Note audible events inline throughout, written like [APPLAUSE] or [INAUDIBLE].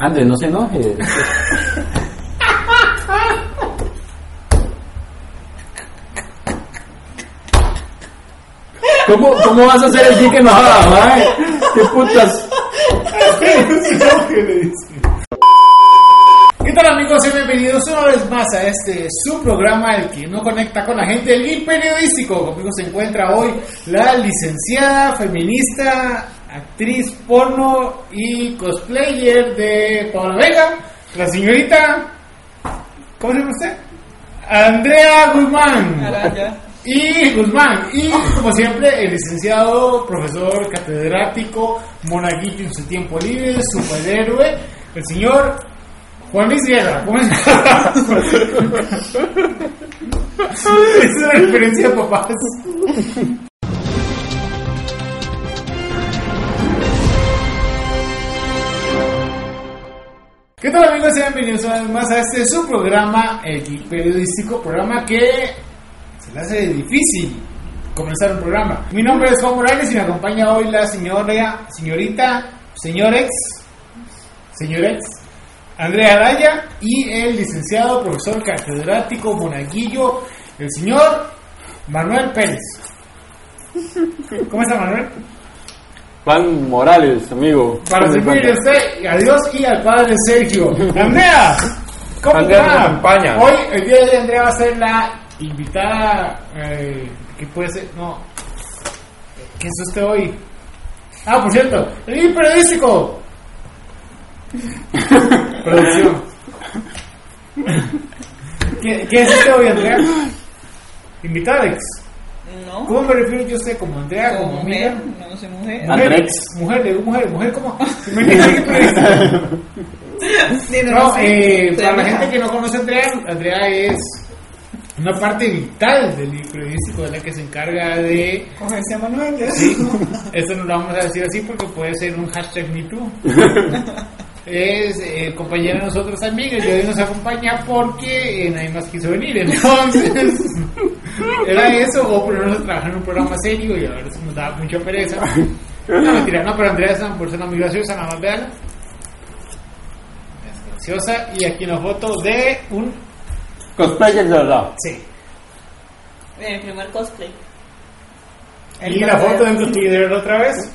Andrés, no se enoje. ¿Cómo, ¿Cómo vas a hacer el chique enojada, mae? ¿Qué putas? ¿Qué tal amigos? Bienvenidos una vez más a este su programa El que no conecta con la gente, el periodístico. Conmigo se encuentra hoy la licenciada feminista, actriz porno y cosplayer de Paola Vega, la señorita, ¿cómo se llama usted? Andrea Guzmán. Araya. Y Guzmán, y como siempre, el licenciado, profesor, catedrático, monaguillo en su tiempo libre, superhéroe, el señor Juan Luis Guerra. ¿Cómo está? [LAUGHS] es una referencia a papás. ¿Qué tal amigos? Sean bienvenidos una vez más a este su programa, el Periodístico, programa que se le hace difícil comenzar un programa. Mi nombre es Juan Morales y me acompaña hoy la señora, señorita, señorex, señorex, Andrea Araya y el licenciado profesor catedrático monaguillo, el señor Manuel Pérez. ¿Cómo está Manuel? Juan Morales, amigo. Para a usted, a Dios y al padre Sergio. Andrea, ¿cómo está? Hoy, el día de hoy, Andrea va a ser la invitada eh, que puede ser, no, ¿qué es usted hoy? Ah, por cierto, el periodístico. [LAUGHS] Producción. ¿Qué, ¿Qué es usted hoy, Andrea? No. ¿Cómo me refiero yo a usted? ¿Como Andrea? Como ¿Como mujer. amiga? No soy mujer. Mujer, mujer, le digo mujer, mujer como. [LAUGHS] Me. [LAUGHS] Sí, No, sé. eh, para la gente que no conoce a Andrea, Andrea es una parte vital del libro periodístico, es la que se encarga de. Cogerse a Manuel. Sí, [LAUGHS] esto no lo vamos a decir así porque puede ser un hashtag MeToo. Es eh, compañera de nosotros el día de hoy nos acompaña porque eh, nadie más quiso venir, entonces [LAUGHS] era eso, o ponernos a trabajar en un programa serio y a ver si nos daba mucha pereza. [LAUGHS] No, mentira, no, pero Andrea es una persona muy graciosa, nada más vean. Es graciosa y aquí una foto de un... Cosplayer de verdad. Sí. Mi primer cosplay. Y la foto de un cosplayer otra vez.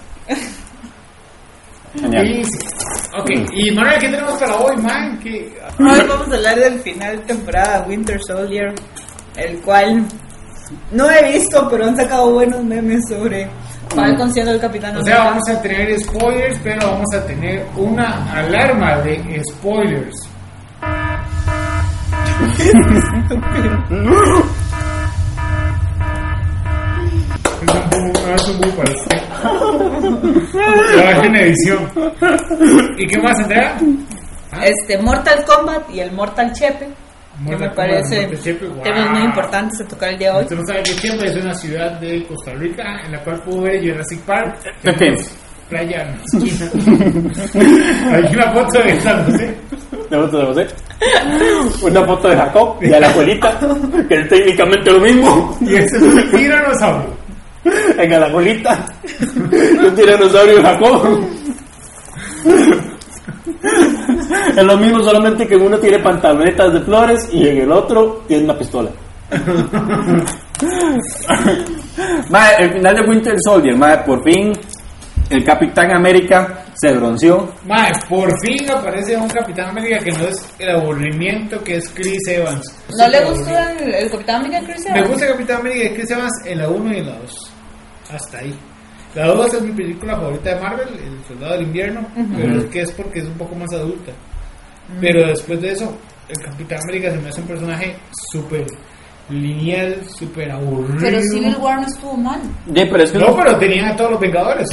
Genial. Y sí. Ok, y Manuel, ¿qué tenemos para hoy, man? ¿Qué... Hoy vamos a hablar del final de temporada Winter Soldier, el cual no he visto, pero han sacado buenos memes sobre Falcon siendo el capitán O sea, América. vamos a tener spoilers, pero vamos a tener una alarma de spoilers. [LAUGHS] [LAUGHS] Lo hago en edición. ¿Y qué más, Andrea? Este, Mortal Kombat y el Mortal Chepe, que Mortal me Kombat, parece Mortal Chepe, wow. temas muy importantes a tocar el día de hoy. Usted no sabe que siempre es una ciudad de Costa Rica en la cual pudo ver Jurassic Park. Playa [LAUGHS] en la esquina. Hay una foto de San José. ¿De foto de José? Una foto de Jacob y a la abuelita, que es técnicamente lo mismo. Y ese es un tiranosaurio. [LAUGHS] En la abuelita, un tiranosaurio de Jacob. Es lo mismo, solamente que en uno tiene pantalonetas de flores y en el otro tiene una pistola. Mae, el final de Winter Soldier, mae, por fin el Capitán América se bronceó. Mae, por fin aparece un Capitán América que no es el aburrimiento que es Chris Evans. ¿No le aburrido. el, el Capitán América Chris Me Evans? gusta Capitán América y Chris Evans en la 1 y en la 2. Hasta ahí. La 2 es mi película favorita de Marvel, El Soldado del Invierno, pero es que es porque es un poco más adulta. Pero después de eso, el Capitán América se me hace un personaje súper lineal, súper aburrido. Pero Civil War no estuvo mal. Sí, pero es que No, pero tenían a todos los Vengadores.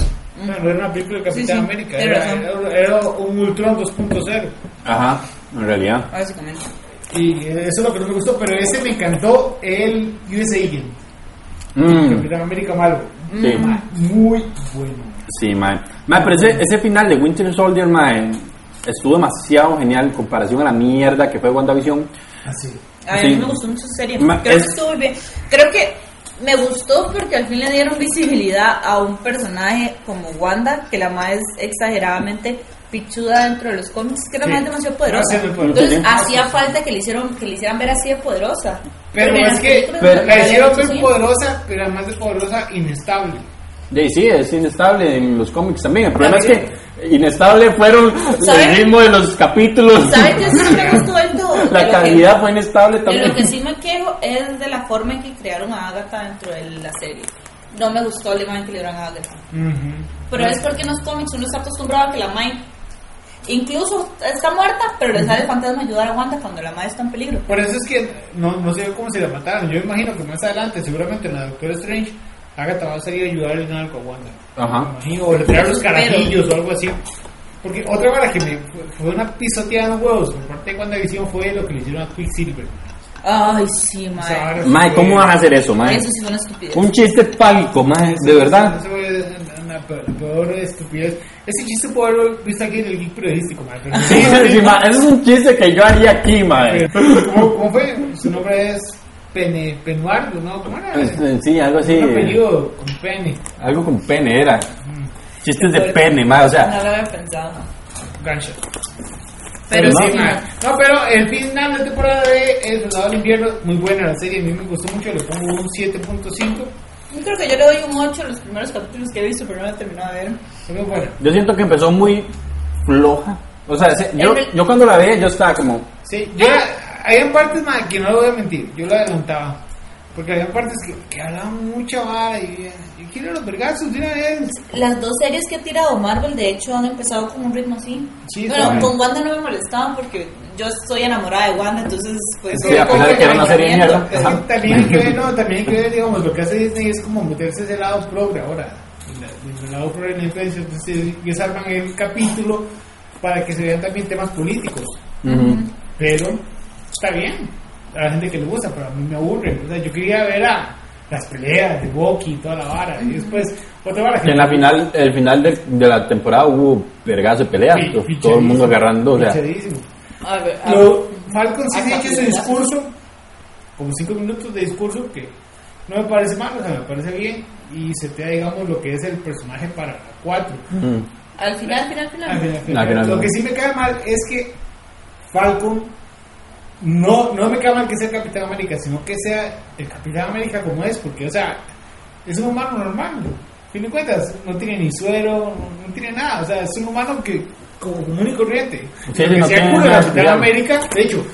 No era una película de Capitán sí, América, era, razón. era- era un Ultron 2.0. Ajá, en realidad. Básicamente. Y eso es lo que no me gustó, pero ese me encantó el US Agent, Mm, Capitán América malo. Sí, Ma, Muy bueno. sí, mae. Mae, pero ese, ese final de Winter Soldier, mae, estuvo demasiado genial en comparación a la mierda que fue WandaVision. Así. A Sí. mí me gustó mucho esa serie. Ma- Creo es- que estuvo bien. Creo que me gustó porque al fin le dieron visibilidad a un personaje como Wanda, que la más es exageradamente pichuda dentro de los cómics, que era Sí. más demasiado poderosa. Ah, sí. Entonces Sí. hacía falta que le hicieron que le hicieran ver así de poderosa. Pero en es que pero la hicieron ver poderosa, pero además de poderosa, inestable. Y sí, es inestable en los cómics también. El problema es que inestable fueron ¿Sabe? el ritmo de los capítulos. ¿Sabes qué sí me gustó del todo? De La lo que- calidad fue inestable De también. lo que sí me quejo es de la forma en que crearon a Agatha dentro de la serie. No me gustó la imagen que le dieron a Agatha. Pero es porque en los cómics uno está acostumbrado a que la Mai incluso está muerta, pero le sale el fantasma ayudar a Wanda cuando la Mai está en peligro. Por eso es que no, no sé cómo se la mataron. Yo imagino que más adelante, seguramente en la Doctor Strange, Agatha va a salir a ayudar en algo a Wanda. Ajá. Imagino, o le traer los carajillos o algo así. Porque otra cosa que me fue, una pisoteada en huevos por parte de WandaVision fue lo que le hicieron a Quicksilver. Ay, sí, O Mai. sea, ahora Mae, ¿cómo van a hacer eso, mae? Eso sí fue una estupidez. Un chiste pálico, mae, de verdad. Eso fue una pe- peor estupidez. Ese chiste puede haber visto aquí en el geek periodístico, pero [LAUGHS] Sí, sí, mae, Eso es un chiste que yo haría aquí, mae. ¿Cómo, cómo fue? Su nombre es Pene, Penuardo, ¿no? ¿Cómo era? Este, Sí, algo así. Un apellido con pene. Algo con pene era. Chistes de pene, mae. O sea, No lo había pensado, no. Gancho. Pero no, sí, mae. No, pero el final de temporada de El Soldado del Invierno, muy buena la serie, a mí me gustó mucho, le pongo un 7.5. Yo creo que yo le doy un 8 a los primeros capítulos que he visto, pero no he terminado de ver. Buena. yo siento que empezó muy floja. O sea, se- yo, yo cuando la veía, yo estaba como. Sí, yo, hay partes, mae, que no lo voy a mentir, yo la adelantaba. Porque había partes que, que hablaban mucha vara y yo quiero los vergazos de una vez. Las dos series que ha tirado Marvel, de hecho, han empezado con un ritmo así. Sí, bueno, con Wanda no me molestaban porque yo estoy enamorada de Wanda, entonces, pues. Sí, a pesar de que era una serie mierda. Es que Ajá. también hay que ver, no, también hay que ver, digamos, lo que hace Disney es como meterse ese lado progre ahora. El, el lado progre en la entonces ellos arman el capítulo para que se vean también temas políticos. ujú. Pero está bien, a la gente que le gusta, pero a mí me aburre. O sea, yo quería ver a las peleas de Bucky y toda la vara. Y después, otra vara Que en la final, el final de, de la temporada hubo vergazo de peleas. Todo- pichadísimo, todo el mundo agarrando, o sea. pichadísimo. A ver, a Lo, Falcon sí ha hecho ese finales. discurso, como cinco minutos de discurso, que no me parece mal, o sea, me parece bien, y se te da, digamos, lo que es el personaje para 4. ujú. al final, final, final. Al final, al final. Al final, lo que sí me cae mal es que Falcon no, no me cae mal que sea el Capitán América, sino que sea el Capitán América como es, porque, o sea, es un humano normal. A fin de cuentas, no tiene ni suero, no, no tiene nada, o sea, es un humano que como común y corriente. Lo que no culo el Capitán. América, de hecho,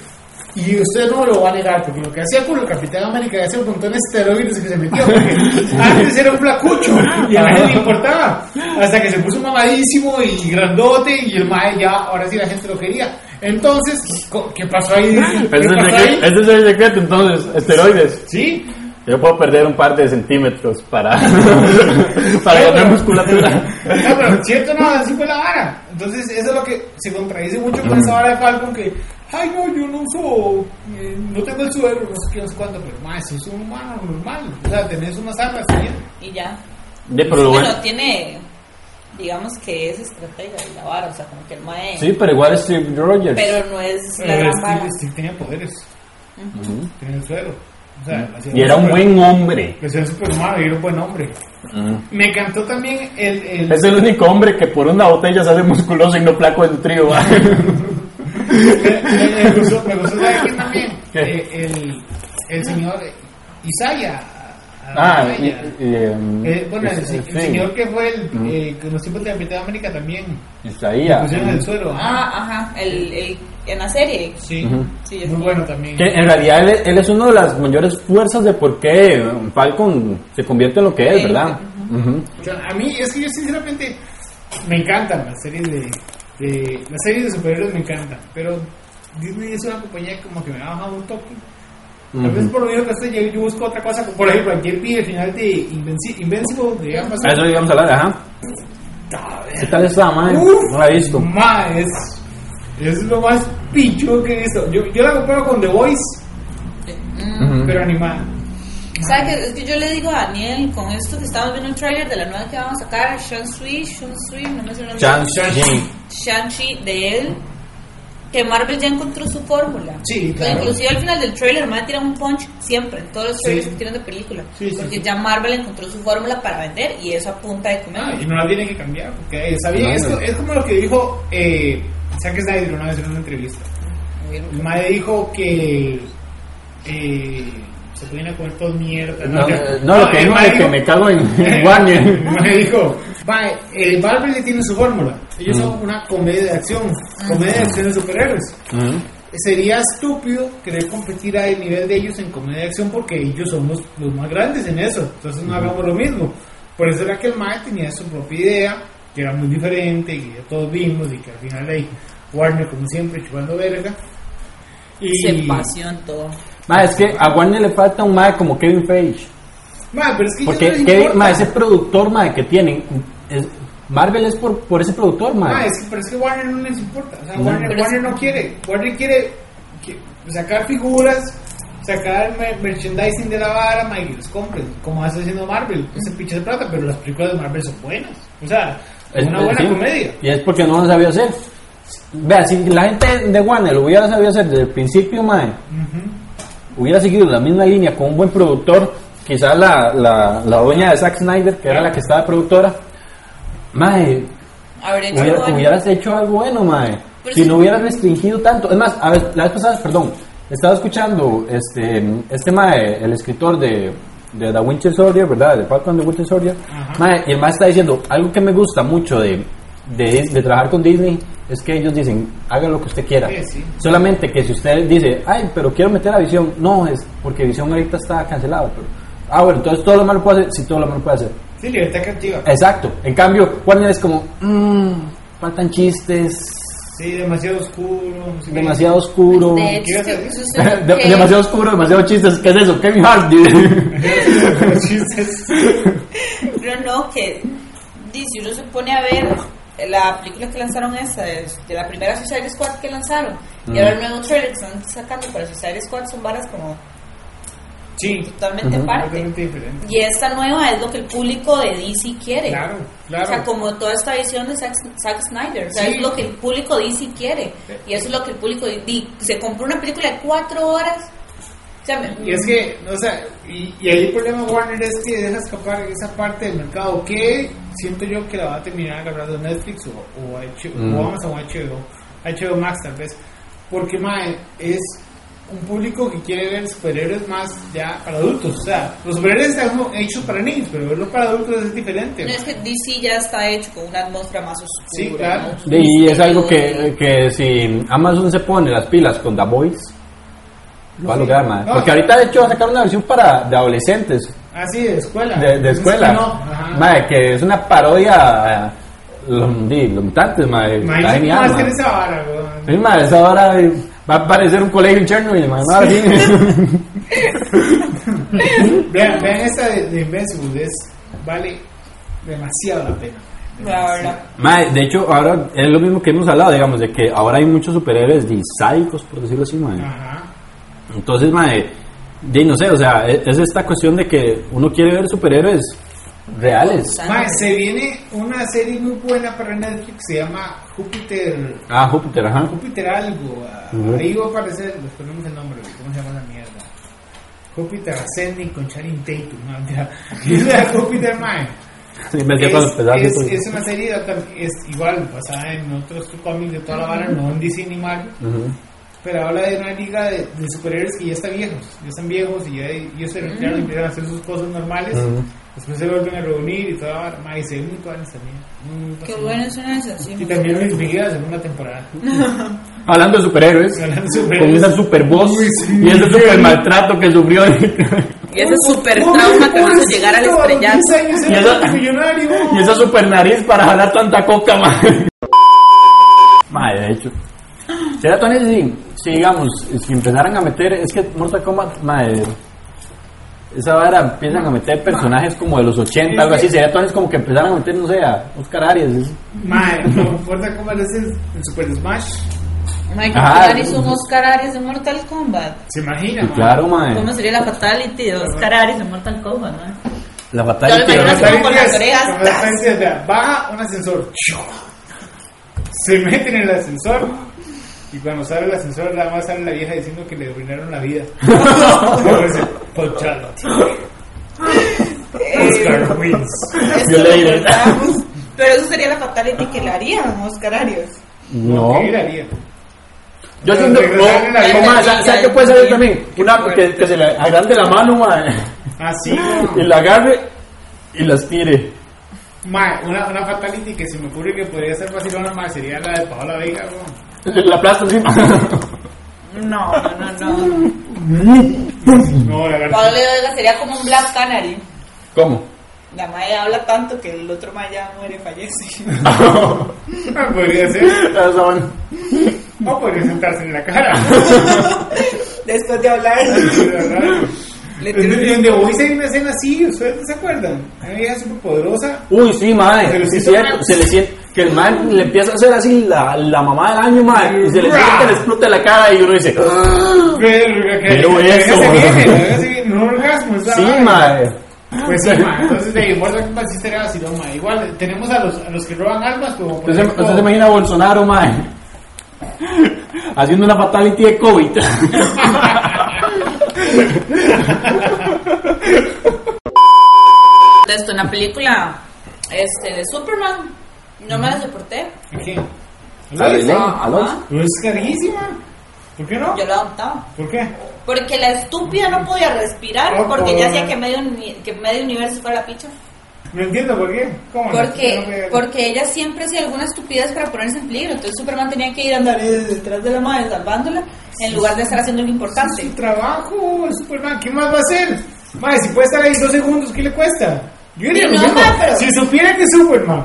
y usted no lo va a negar, porque lo que hacía culo el Capitán América hacía un montón de esteroides que se metió, porque [LAUGHS] antes era un flacucho y a nadie le importaba, hasta que se puso mamadísimo y grandote y el mae ya, ahora sí la gente lo quería. Entonces, co- ¿qué pasó ahí? ¿Qué Ese es, el pasó secreto, ahí? ese es el secreto, entonces, esteroides. Sí, Yo puedo perder un par de centímetros para, [LAUGHS] para ganar musculatura. No, pero cierto no, así fue la vara. Entonces, eso es lo que se contradice mucho con esa vara de Falcon que, ay, no, yo no uso, eh, no tengo el suero, no sé qué, no sé cuánto, pero más, eso es un humano normal. O sea, tenés unas armas y Y ya. De, pero lo bueno- tiene, digamos que es estratega y la vara, o sea, como que el mae. Sí, pero igual es Steve Rogers. Pero no es la Pero gran Steve, vara. Steve tenía poderes, Ujú. tenía el suero. O sea, hacía Y era un super- buen hombre. que sea superhumano y era un buen hombre. Me encantó también el. el Es el único hombre que por una botella se hace musculoso y no flaco de nutrido. ¿va? [LAUGHS] me, me- me gustó, me gustó ¿sabe quién también? ¿Qué? Eh, el, el señor Isaya. Ah, y, Isaiah. y, em, Eh, bueno, el, es- el señor que fue el, Ujú. eh, con los tiempos de Capitán América también. Isaías. pusieron el suelo. Ah, ajá, el, el, en la serie. Sí, es muy bueno también. Que en realidad él, él es una de las mayores fuerzas de por qué Falcon se convierte en lo que es, Sí, ¿verdad? Ujú. O sea, a mí es que yo sinceramente me encantan las series de, de las series de superhéroes me encantan, pero Disney es una compañía como que me ha bajado un toque. Tal vez por lo mismo que estoy, yo, yo busco otra cosa, por ejemplo, ayer vi el final de Invenci- Invincible de. A eso íbamos a hablar, ajá. ¿Qué tal está? Uf, No la he visto. es, es lo más pichudo que he visto. Yo, yo la comparo con The Voice, Mm. Ujú. pero animada. ¿Sabes qué? Es que yo le digo a Daniel con esto que estamos viendo el tráiler de la nueva que vamos a sacar, Shang-Chi, Shang-Chi, no me sé el nombre. Shang-Chi. Shang-Chi de él. Que Marvel ya encontró su fórmula. Sí, claro. Inclusive al final del trailer, me tiran un punch siempre, en todos los trailers Sí. que tiran de película. Sí, sí, porque sí. ya Marvel encontró su fórmula para vender y eso apunta de comer. Ah, y no la tiene que cambiar, porque está bien. No, es, no. es como lo que dijo eh, Zack Snyder una vez en una entrevista. El madre dijo que eh, se pueden a comer todos mierda. No, eh, no, lo que el dijo es que me cago en en [LAUGHS] Warner. El mae dijo, "Mae, eh, Marvel tiene su fórmula. Ellos Mm. son una comedia de acción, comedia de acción de superhéroes. Ujú. Sería estúpido querer competir a nivel de ellos en comedia de acción porque ellos son los, más grandes en eso. Entonces no hagamos lo mismo. Por eso era que el Mae tenía su propia idea, que era muy diferente, y que ya todos vimos, y que al final ahí Warner, como siempre, chupando verga. Y, Se pasión todo. Ma, es que a Warner le falta un mae como Kevin Feige. Mae, pero es que Porque no Kevin, ma, ese productor ma, que tienen, es- Marvel es por, por ese productor, ma. Ah, es que, pero es que Warner no les importa. O sea, No. Warner, no quiere. Warner quiere que- sacar figuras, sacar mer- merchandising de la vara, ma, y los compren. Como hace haciendo Marvel. Ese pinche de plata, pero las películas de Marvel son buenas. O sea, es una buena sí. comedia. Y es porque no lo sabía hacer. Vea, si la gente de Warner lo hubiera sabido hacer desde el principio, mae, hubiera seguido la misma línea con un buen productor, quizás la, la, la dueña de Zack Snyder, que era la que estaba productora, mae, hubiera- algo. hubieras hecho algo bueno, mae. Pero si sí. no hubieras restringido tanto. Es más, a ver, la vez pasada, perdón, estaba escuchando este, este mae, el escritor de, de The Winter Soldier, ¿verdad? De Falcon the Winter Soldier. Ajá. Mae, y el mae está diciendo, algo que me gusta mucho de, de, de trabajar con Disney es que ellos dicen, haga lo que usted quiera. Sí, sí. Solamente que si usted dice, ay, pero quiero meter a Visión, no, es porque Visión ahorita está cancelado. Pero, ah, bueno, entonces todo lo malo puede hacer, sí, todo lo malo puede hacer. Sí, libertad creativa. Exacto. En cambio, Warner es como, mmm, faltan chistes, Sí, demasiado oscuro. demasiado oscuro. De hecho, [LAUGHS] demasiado oscuro, demasiado chistes. ¿Qué es eso? Kevin Hart. [LAUGHS] Chistes. Pero no, que si uno se pone a ver la película que lanzaron esa, de, de la primera Suicide Squad que lanzaron, y ahora el nuevo trailer que están sacando para Suicide Squad son varas como Sí, totalmente Ujú. aparte. totalmente diferente. Y esta nueva es lo que el público de DC quiere. Claro, claro. O sea, como toda esta visión de Zack, Zack Snyder. O sea, Sí. es lo que el público DC quiere. Y eso es lo que el público de Se compró una película de cuatro horas. O sea, me- Y es que, o sea, y, y ahí el problema de Warner es que deja escapar esa parte del mercado que siento yo que la va a terminar agarrando Netflix o, o, H- Mm. o Amazon o HBO, HBO Max tal vez, porque mae, es un público que quiere ver superhéroes más ya para adultos, o sea, los superhéroes están hechos para niños, pero verlos para adultos es diferente. no es que DC ya está hecho con una atmósfera más oscura. Sí, claro. ¿no? Y es algo que, que si Amazon se pone las pilas con The Voice, lo va a Sí. lograr. No. Porque ahorita, de hecho, va a sacar una versión para de adolescentes, Así de escuela. de, escuela. Mae, que es una parodia los, di, los mutantes, Imagínate genial, más que esa vara, weón. Sí, mae, esa hora eh, va a parecer un colegio en Chernobyl, mae. Ahora sí. [LAUGHS] Vean, vean esta de, de Invincible, es, vale demasiado la pena. La verdad. Mae, de hecho, ahora es lo mismo que hemos hablado, digamos, de que ahora hay muchos superhéroes de sádicos, por decirlo así, mae. Ajá. Entonces, mae, de, no sé, o sea, es, es esta cuestión de que uno quiere ver superhéroes reales. Mae, se viene una serie muy buena para Netflix, se llama Júpiter. Ah, Júpiter, ajá. Júpiter algo. ah, Ujú. Ahí va a aparecer, les ponemos el nombre, ¿cómo se llama la mierda? Júpiter Ascending con Channing Tatum, ¿no? [LAUGHS] [LAUGHS] Júpiter Mae. [LAUGHS] Sí, Es, es, pues. es una serie tam- es igual basada en otros cómics de toda la vara, no en DC ni Marvel, Ujú. Pero habla de una liga de, de superhéroes que ya están viejos, ya están viejos y ya ellos se retiraron y empiezan a hacer sus cosas normales. Después se vuelven a reunir y toda la. Mae, se ven muy buenas también. Qué bueno son esas. Sí, Y también Luis Miguel la segunda temporada. [LAUGHS] Hablando de superhéroes, Hablando de con esa super voz Uy, sí. y ese super maltrato que sufrió. [LAUGHS] Y ese super trauma que hizo llegar al estrellato. Y esa- y esa super nariz para jalar tanta coca, madre. Madre, de hecho. Sería Tony si, si, digamos, si empezaran a meter, es que Mortal Kombat, madre, esa vara empiezan a meter personajes como de los 80, algo así. Sería Tony como que empezaran a meter, no sé, a Oscar Arias. es- Mae, no importa cómo es el, el Super Smash. Michael Ajá. Hizo un Oscar Arias de Mortal Kombat. Se imagina, mae. claro, madre. ¿Cómo sería la fatality de Oscar Arias en Mortal Kombat? ¿no? La Yo batalla. le que- imagino con las Fatality orejas. Baja un ascensor. Se meten en el ascensor. Y cuando sale el ascensor, nada más sale la vieja diciendo que le arruinaron la vida. [LAUGHS] Pochado. Oscar wins. Le cortamos. Pero eso sería la fatality que le harían Oscar Arias. No. ¿Qué haría? Yo Pero siento. regresar en la- o- o más, ¿Sabes ¿sabes qué puede ser también? Una que, que se le agrande la mano, mae, Así, y la agarre y las tire. Ma, una, una fatality que se me ocurre que podría ser vacilona, ma, sería la de Paola Vega, bro. La aplasta encima. No, no, no. No, la verdad. Pablo Vega sería como un Black Canary. ¿Cómo? La Maya habla tanto que el otro Maya muere, fallece. [LAUGHS] Podría ser. Van. O podría sentarse en la cara. [LAUGHS] Después de hablar, le En tiene en The Voice hay una escena así, ¿ustedes no se acuerdan? Hay una vieja súper poderosa. Uy, sí. Se le Sí, siente cierto. Se le siente. Que el man le empieza a hacer así la, la mamá del año, mae. Y se le siente que le explota la cara y uno dice. "Ah". Pero, eso. se viene, se un orgasmo, esa Sí, mae. Pues sí, ma. Entonces, de Mortal Kombat sí vacilón, ma. Igual, tenemos a los, a los que roban armas, como por se, ejemplo- usted se imagina a Bolsonaro, mae. [LAUGHS] Haciendo una fatality de COVID. [LAUGHS] esto, una película este, de Superman. No me la soporté. ¿Qué? Dale, Ajá. Alonso. Pero es carísima. ¿Por qué no? Yo la adoptaba. ¿Por qué? Porque la estúpida no podía respirar Oh, porque por- ya hacía que medio, que medio universo fuera la picha. No entiendo por qué. ¿Cómo? no? No Porque, me- porque ella siempre hacía alguna estupidez para ponerse en peligro. Entonces Superman tenía que ir a andar detrás de la madre salvándola en lugar de estar haciendo lo Es importante. su trabajo, Superman. ¿Qué más va a hacer? Madre, si puede estar ahí dos segundos, ¿qué le cuesta? Yo diría Sí, no, ma, pero- Si supiera que Superman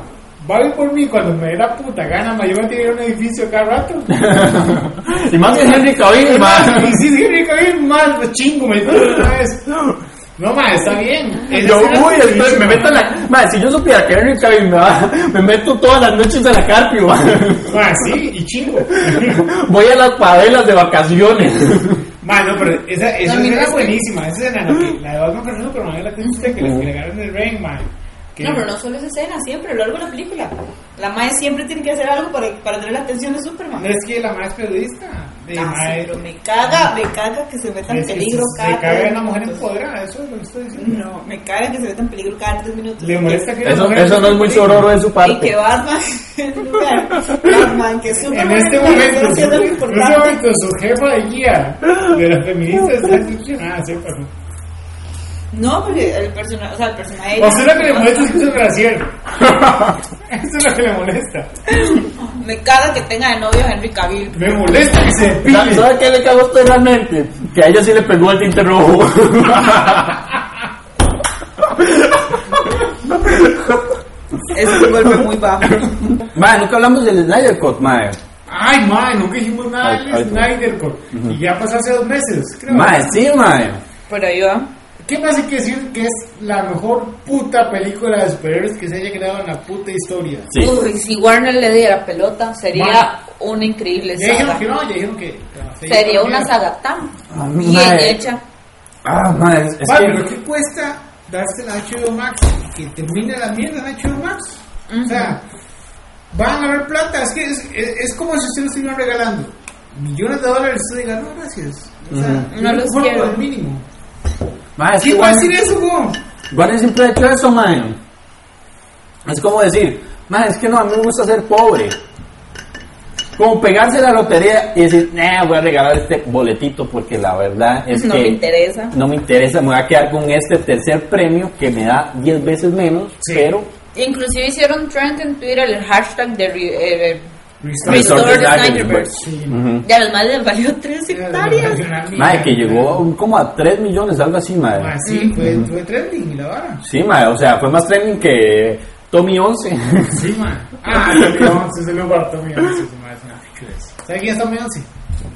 va a ir por mí cuando me dé la puta gana, ma, yo voy a tirar un edificio cada rato. [LAUGHS] y más que Henry Cavill, y si tiene que ir más, pues chingo, me dijo una vez. [LAUGHS] No, ma, está bien. Yo, es después me meto en la. Mae, si yo supiera que Henry Cavill me va, me meto todas las noches a la carpio, mae. Ma, sí, y chingo. [LAUGHS] Voy a las padelas de vacaciones. Ma, no, pero esa, esa No, escena es buenísima. Esa escena, la, que, la de Batman contra Superman, la que usted que le que le agarran el ring, ma. Que- No, pero no solo esa escena, siempre a lo largo de la película. La madre siempre tiene que hacer algo para, para tener la atención de Superman. No es que la más periodista. De, Ah, ma, sí, pero me caga, me caga que se meta en es peligro cada se caga la mujer minutos. empoderada, eso es lo que estoy diciendo. No, me caga que se meta en peligro cada tres minutos. Le molesta que la Eso, mujer eso no es muy sororo de su Y que parte. Batman, [LAUGHS] Batman, que Superman En este momento, lo en este momento, su jefa de guía de las feministas está decepcionada, sepa. No, porque el personaje, o sea, el personaje. O sea, lo que le [LAUGHS] molesta es que es Graciela. Eso es lo que le molesta. Me caga que tenga de novio a Henry Cavill. Me molesta que se ¿Sabe depile. sabe qué le cagó a usted realmente? Que a ella sí le pegó el tinte rojo. Eso se vuelve muy bajo. mae, nunca hablamos del Snyder Cut, mae. Ay, mae, nunca dijimos nada del ay, Snyder Cut. Y ya pasó hace dos meses, creo. Mae, sí, mae. Pero yo. ¿Qué más hay que decir que es la mejor puta película de superhéroes que se haya creado en la puta historia? Sí. Uy, si Warner le diera pelota, sería una increíble Ya dijeron que no, ya dijeron que. no, se Sería una que- saga tan Ah, bien hecha. Ah, mae, es, Vale, que... pero ¿qué cuesta darse la HBO Max y que termine la mierda en HBO Max? O sea, van a ver plata. Es que es, es, es como si usted lo estuviera regalando millones de dólares usted diga, no, gracias. O sea, Ujú. yo No los quiero. por el mínimo. Mae, ¿Quién va a decir eso, güey? Warner siempre ha hecho eso, mae. Es como decir, mae, es que no, a mí me gusta ser pobre. Como pegarse la lotería y decir, nah, voy a regalar este boletito porque la verdad es no que me interesa. no me interesa, me voy a quedar con este tercer premio que me da 10 veces menos, Sí. pero Inclusive hicieron trend en Twitter el hashtag de eh, Restore. Restore the Snyderverse. Sí. ujú. Y a los más les valió 3 hectáreas. Mae, que llegó como a 3 millones, algo así, mae. Ah, sí, fue, fue trending la vara. Sí, mae, o sea, fue más trending que Tommy 11. Sí, [LAUGHS] man. Ah, Tommy Once, se lo guardo Tommy Once. se me hace una pichudez. ¿Sabe quién es Tommy Once?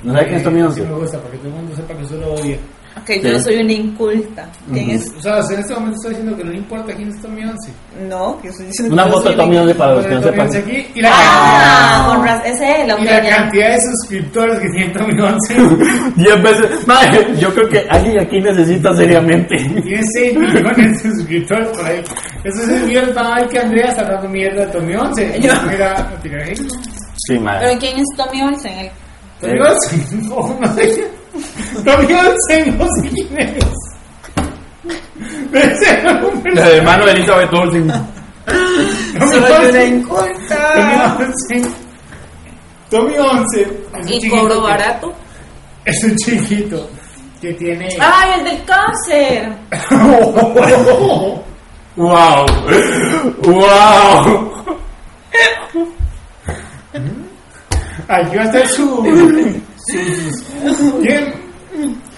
¿No sabes quién es Tommy Sí 11? me gusta, para que todo el mundo sepa que yo lo odia. Que yo Sí. soy una inculta. ¿Quién es? O sea, en este momento estoy diciendo que no le importa quién es Tommy Once. No, que soy diciendo Una que yo foto de soy Tommy 11 para los que no Tommy sepan. Aquí y la, Ah, con razón. Ese es la y la cantidad de suscriptores que tiene Tommy Once. [LAUGHS] 10 veces. Mae, yo creo que alguien aquí necesita seriamente. tiene 6 millones de suscriptores por ahí. Eso es el mierda mal que Andrea está dando mierda a Tommy Once. Yo- Mira, tira ahí. Sí, mae. Pero ¿quién es Tommy Olsen? El- Tommy Olsen, [LAUGHS] no, no sé. [LAUGHS] Tommy Olsen, no sé quién algún El hermano de Elizabeth Olsen. [LAUGHS] Tommy Soy una inculta. Tommy Olsen. Tommy Olsen es un Y chiquito cobro que- barato. Es un chiquito que tiene. [LAUGHS] ¡Ay, el del cáncer! ¡Wow! ¡Wow! Aquí va a estar su. Su ¿Quién?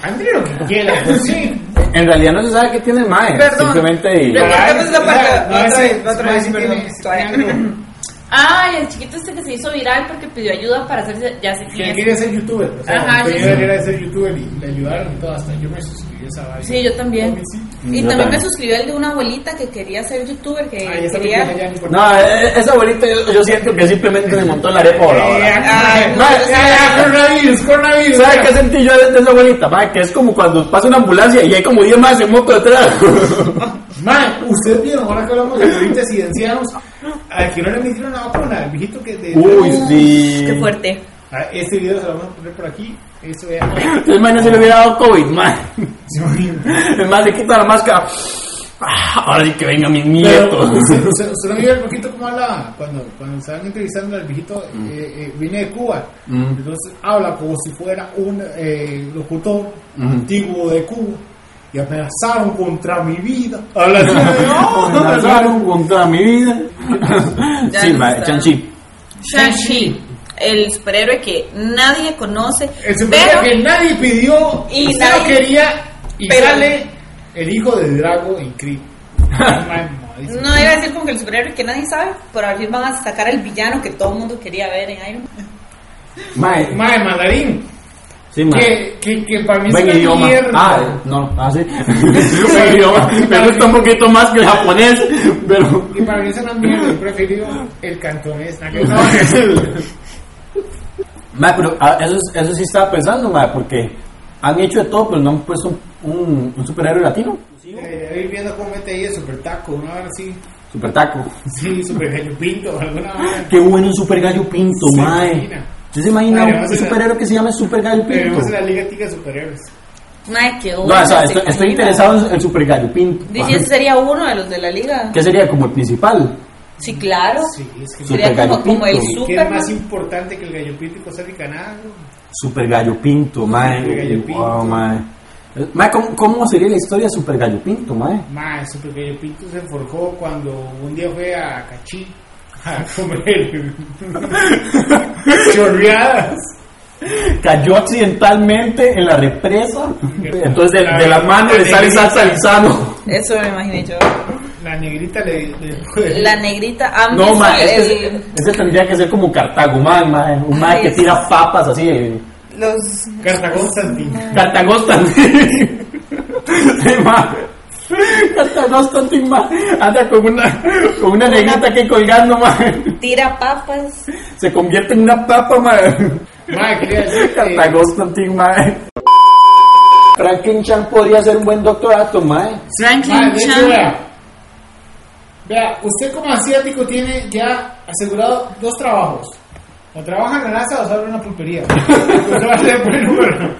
André lo que quiera, pues sí. En realidad no se sabe qué tiene el mae. Perdón. Simplemente. y- Perdón. Cortemos esa parte. No, Otra ese- vez, otra ese vez, sí perdón. Ay, el chiquito este que se hizo viral porque pidió ayuda para hacerse. Ya sé Que quería ser youtuber. O sea, Ajá, quería sí, sí. quería ser youtuber y le ayudaron y todo. Hasta yo me suscribí a esa vaina. Sí, yo también. Sí. Y Yo también me suscribió el de una abuelita que quería ser youtuber, que Ah, ya está quería. ya no. No, eh, esa abuelita yo, yo siento que simplemente me montó en la arepa. Ay, no, ma- coronavirus, coronavirus. ¿Sabes qué sentí yo de, esa abuelita? mae? que es como cuando pasa una ambulancia y hay como 10 más en moto detrás. [LAUGHS] Man, ustedes vieron, ahora que hablamos de si ancianos, al que no le metieron la vacuna, el viejito que de. Uy, sí. Qué fuerte. Ah, Este video se lo vamos a poner por aquí. Eso. [LAUGHS] El mae no se le hubiera dado COVID, mae. [LAUGHS] El mae se quita la máscara. Ah, ahora sí que venga mi nieto. [LAUGHS] ¿usted, no vio el poquito cómo hablaba cuando, cuando estaban entrevistando al viejito, eh, eh, viene de Cuba, Mm. entonces habla como si fuera un eh, locutor Mm. antiguo de Cuba y amenazaron contra mi vida. Lanzaron [LAUGHS] contra mi vida. [LAUGHS] Sí. Chanchi. Shang-Chi, el superhéroe que nadie conoce. El superhéroe pero que nadie pidió Y nadie- quería y pero- sale el hijo de Drago en Creed. [LAUGHS] No, iba a decir como que el superhéroe que nadie sabe, pero al fin van a sacar al villano que todo el mundo quería ver en Iron Man. Mae. Mae, mandarín. Sí. Que, que, que para mí es Buen una idioma. mierda. Ah, no, ah, sí. [LAUGHS] Buen idioma. [LAUGHS] Me gusta un poquito más que el japonés, pero. Y para mí es una mierda. Yo prefiero el cantonés. ¿no? [LAUGHS] Mae, pero ah, eso, es- eso sí estaba pensando, mae, porque han hecho de todo, pero no han puesto un, un, un superhéroe latino. Eh, ir viendo cómo mete ahí el super taco, una hora así. Super taco. Sí, super gallo pinto, alguna. Qué bueno un super gallo pinto, mae. ¿Usted se imagina Mae, un a- superhéroe que se llama Super Gallo Pinto? Tenemos la Liga Tica de Superhéroes. Ay, qué No, o sea, se estoy, interesado en el Super Gallo Pinto. Dice, ese sería uno de los de la liga. ¿Qué sería como el principal? Sí, claro. Sí, es que Super Sería como, Gallo como el Pinto. ¿Qué es más importante que el gallo pinto y Costa Rica? Nada. Super Gallo Pinto, mae. Super Gallo Pinto. Wow, mae. Mae, ¿cómo, ¿cómo sería la historia de Super Gallo Pinto, mae? Mae, Super Gallo Pinto se forjó cuando un día fue a Cachí a comer chorreadas. Cayó accidentalmente en la represa. Entonces, de, de las manos le sale salsa lisano. Eso me imaginé yo. La negrita le. le- La negrita. ¿han No, el- ese, ese tendría que ser como Cartago, mae, mae. Un mae Ay, que es- tira papas así. eh, los Cartagón Santín. Cartagón también. [LAUGHS] Sí, mae. Cartagón también, mae. Anda con una, con una negrita que colgando, mae. tira papas. Se convierte en una papa. Cartagón también, mae. Franklin Chan podría ser un buen doctorato, mae. Franklin de hecho, Chan. vea. Vea, usted como asiático tiene ya asegurado dos trabajos. O trabaja en la NASA o sale en una pulpería. [LAUGHS] Usted va a ser buen número.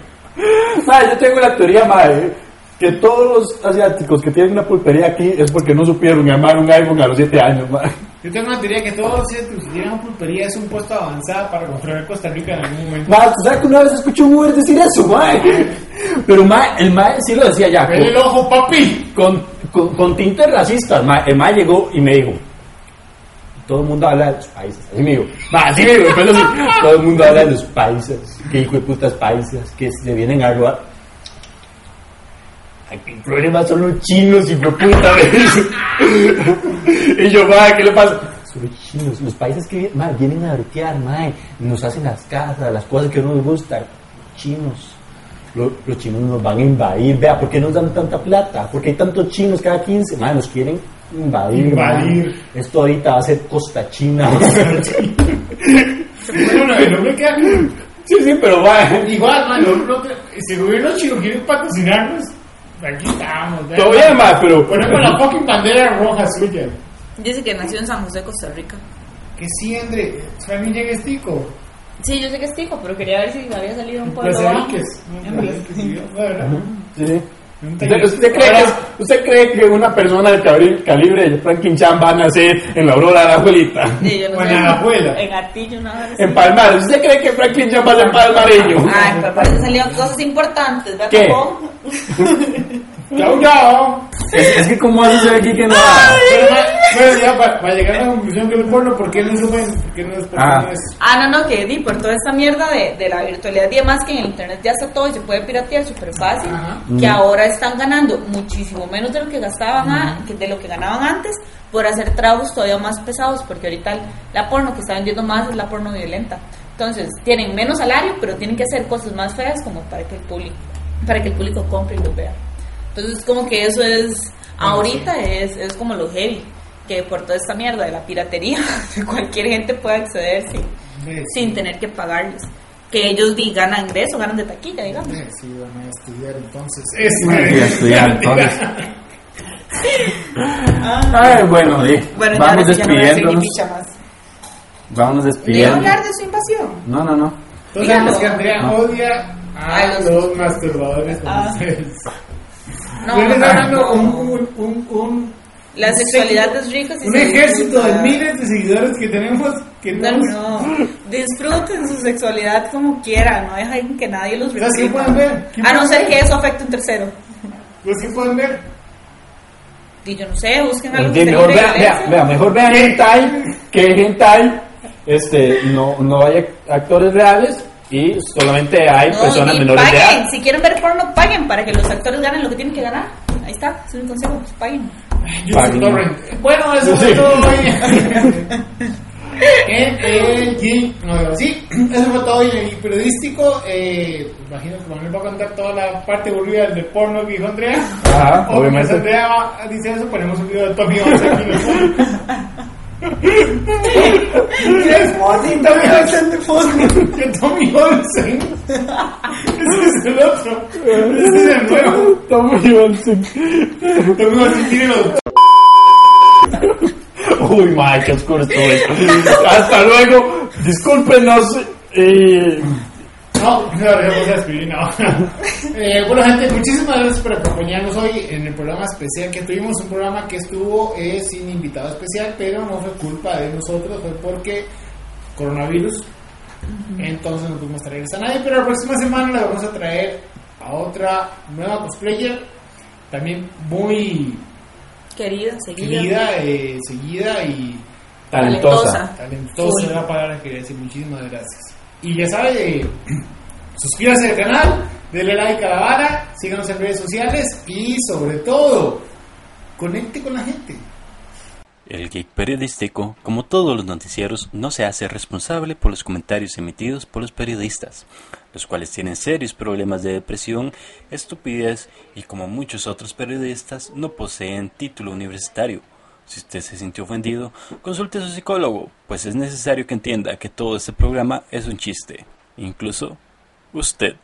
Mae, yo tengo la teoría, mae, que todos los asiáticos que tienen una pulpería aquí es porque no supieron llamar un iPhone a los 7 años, mae. Yo tengo una teoría que todos los asiáticos que tienen una pulpería es un puesto avanzado para controlar Costa Rica en algún momento. Mae, ¿tú sabes que una vez escuché un Uber decir eso? [LAUGHS] Pero, mae, el mae sí lo decía ya. ¡Ven el ojo, papi! con, con, con tintes racistas, mae. El mae llegó y me dijo, todo el mundo habla de los países. Así me dijo, mae, así me dijo, todo el mundo habla de los países. Que hijo de putas países, que se vienen a robar. Aquí el problema son los chinos, de puta. me y yo, mae, ¿qué le pasa? Son los chinos, los países que vienen, mae, vienen a bretear, mae, nos hacen las casas, las cosas que no nos gustan. Chinos. Lo- los chinos nos van a invadir, vea, ¿por qué nos dan tanta plata? Porque hay tantos chinos cada 15, mae, nos quieren invadir. Invadir. Esto ahorita va a ser Costa China. [LAUGHS] Bueno, no, hombre queda sí, sí, pero mae. igual, man. que- si el gobierno chino quiere patrocinarnos, aquí estamos. bien, mae, pero. Ponemos la fucking bandera roja suya. Dice que nació en San José, Costa Rica. Que sí, André, familia en estico. Sí, yo sé que es tico, pero quería ver si había salido un pueblo Pues bajo. Enríquez. No, pues, que sí, Un ¿Usted, cree que, ¿Usted cree que una persona del cabri- calibre de Franklin Chan va a nacer en la aurora de la abuelita? Sí, yo no O en sé. Alajuela. En Artillo, vez. En Palmar. ¿Usted cree que Franklin Chan va a ser palmareño? Ay, pero parece salieron cosas importantes, ¿verdad? ¿Qué? [LAUGHS] Chau. Es, es que como hace ser aquí que no... Pero, ya para, para llegar a la conclusión que el porno, ¿por qué no suben? ¿Por qué no Ah. Ah, no, no, que di por toda esta mierda de, de la virtualidad y demás, que en el internet ya está todo y se puede piratear súper fácil, Ajá. que ahora están ganando muchísimo menos de lo que gastaban a- que de lo que ganaban antes por hacer trabajos todavía más pesados, porque ahorita el- la porno que está vendiendo más es la porno violenta. Entonces, tienen menos salario, pero tienen que hacer cosas más feas como para que el público, para que el público compre y lo vea. Entonces, como que eso es, ahorita es, es como lo heavy, que por toda esta mierda de la piratería, [LAUGHS] cualquier gente puede acceder sin, Sí. sin tener que pagarles. Que ellos di, ganan de eso, ganan de taquilla, digamos. Sí, van a estudiar entonces. Voy a estudiar, entonces. Ah. Ay, bueno, di, Bueno, vamos sí despidiéndonos. picha más. Vamos ¿Le iba a despidiendo. hablar de su invasión? No, no, no. Todos sabemos que Andrea No. odia a A los- los masturbadores como Ah. No, Yo les no, dando no. un, un, un, un, La sexualidad es rica. si un ejército disfruta. de miles de seguidores que tenemos que No, no, no. [LAUGHS] Disfruten su sexualidad como quieran. No dejen que nadie los ¿Sabes qué reprima. pueden ver? ¿Qué A no ser ver? que eso afecte a un tercero. Pues que pueden ver. Y yo no sé, busquen algo que mejor vea, vea, vea, mejor vean hentai que hentai este no no hay actores reales y solamente hay No, personas menores de paguen. edad. Si quieren ver porno, paguen para que los actores ganen lo que tienen que ganar. Ahí está, es un consejo, pues paguen. Paguen. Bueno, eso Sí. fue todo hoy. en el G- no, sí, eso fue todo hoy en el periodístico. Eh, imagino que Manuel va a contar toda la parte aburrida del porno que dijo Andrea. Ajá, O obviamente. Andrea dice eso, ponemos un video de Tommy Once aquí. [LAUGHS] Es fácil, Tommy Olsen de fondo. Que Tommy Olsen. Ese es el otro. Ese es el nuevo. Tommy Olsen. Tommy Olsen tiene los Uy, madre, qué oscuro estuve. Hasta luego. Discúlpenos. eh, No, no, de escribir, no. [LAUGHS] Eh, bueno, gente, muchísimas gracias por acompañarnos hoy en el programa especial que tuvimos. Un programa que estuvo eh, sin invitado especial, pero no fue culpa de nosotros, fue porque coronavirus. Entonces no pudimos traer a nadie, pero la próxima semana la vamos a traer a otra nueva cosplayer, también muy Querida, seguida. querida, eh, seguida y talentosa. talentosa es la palabra que quería decir. Muchísimas gracias. Y ya sabe, suscríbase al canal, denle like a la vara, síganos en redes sociales y sobre todo, conecte con la gente. El Geek Periodístico, como todos los noticieros, no se hace responsable por los comentarios emitidos por los periodistas, los cuales tienen serios problemas de depresión, estupidez y como muchos otros periodistas no poseen título universitario. Si usted se sintió ofendido, consulte a su psicólogo, pues es necesario que entienda que todo este programa es un chiste, incluso usted.